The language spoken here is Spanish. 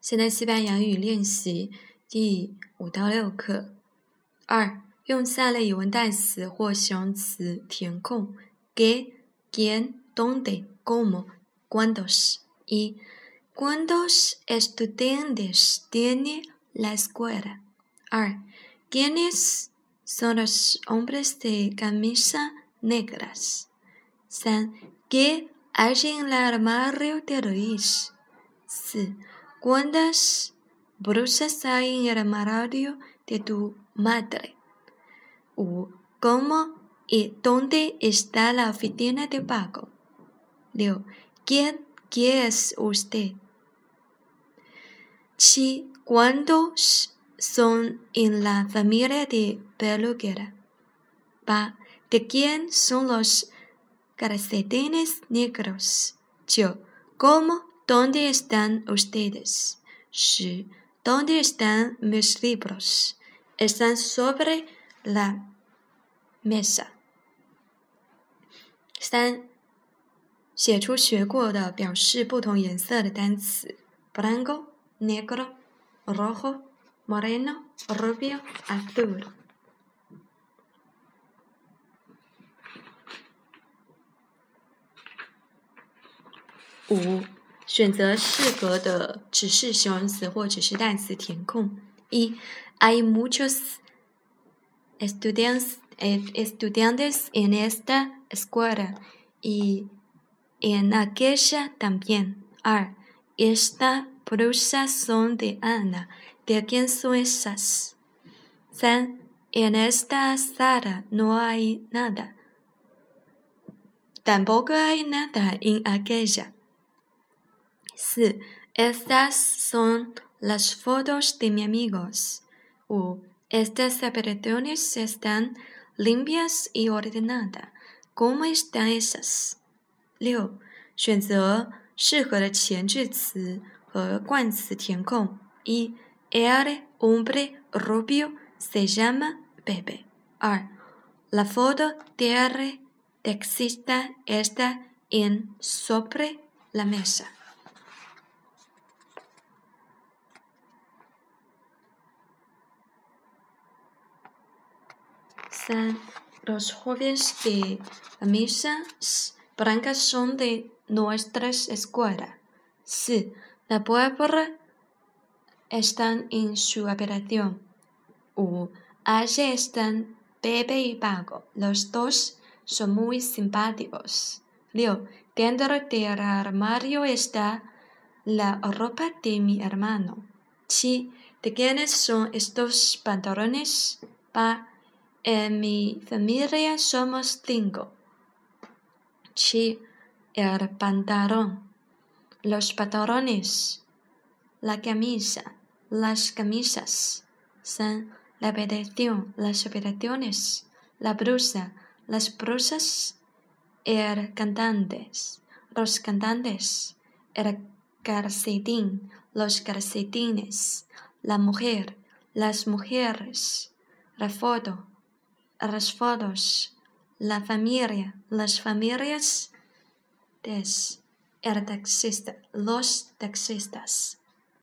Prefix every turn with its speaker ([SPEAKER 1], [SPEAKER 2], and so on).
[SPEAKER 1] 现代西班牙语练习第五到六课。二、用下列疑问代词或形容词填空：qué、quién、dónde、cómo、cuántos。一、¿Cuántos estudiantes tiene la escuela? 二、¿Quiénes son los hombres de camisa negras? 三、¿Qué hay en el armario de Luis? 四、¿Cuántas brujas hay en el armario de tu madre? ¿O ¿Cómo y dónde está la oficina de pago? Leo, ¿Quién, ¿Quién es usted? 7. ¿Cuántos son en la familia de Peluquera? 8. ¿De quién son los calcetines negros? ¿Cómo ¿Dónde están ustedes? ¿Dónde están mis libros? Están sobre la mesa. 三，写出学过的表示不同颜色的单词：blanco、negro、rojo、moreno、rubio、azul。五。 选择适合的指示形容词或指示代词填空。一，Hay muchos estudiantes estudiantes en esta escuela y en aquella también。二，Esta blusa son de Ana。¿De quién son esas？三，En esta sala no hay nada。Tampoco hay nada en aquella。四，estas son las fotos de mis amigos。五，estas habitaciones están limpias y ordenadas。¿Cómo están esas？六，选择适合的前置词和冠词填空。一，el hombre rubio se llama Pepe。二，la foto del taxista está en sobre la mesa。 están los jóvenes que a blancas son de nuestra escuelas. Sí, la pólvora están en su operación. U, allí están Pepe y Paco. Los dos son muy simpáticos. Leo, dentro del armario está la ropa de mi hermano. Chi, ¿de quiénes son estos pantalones? Pa, en mi familia somos cinco. Chi, el pantalón, los pantalones, la camisa, las camisas. La habitación, las habitaciones, la blusa, las brusas, el cantantes, los cantantes, el calcetín, los calcetines, la mujer, las mujeres, la foto, fotos, la familia, las familias, des, el taxista, los taxistas.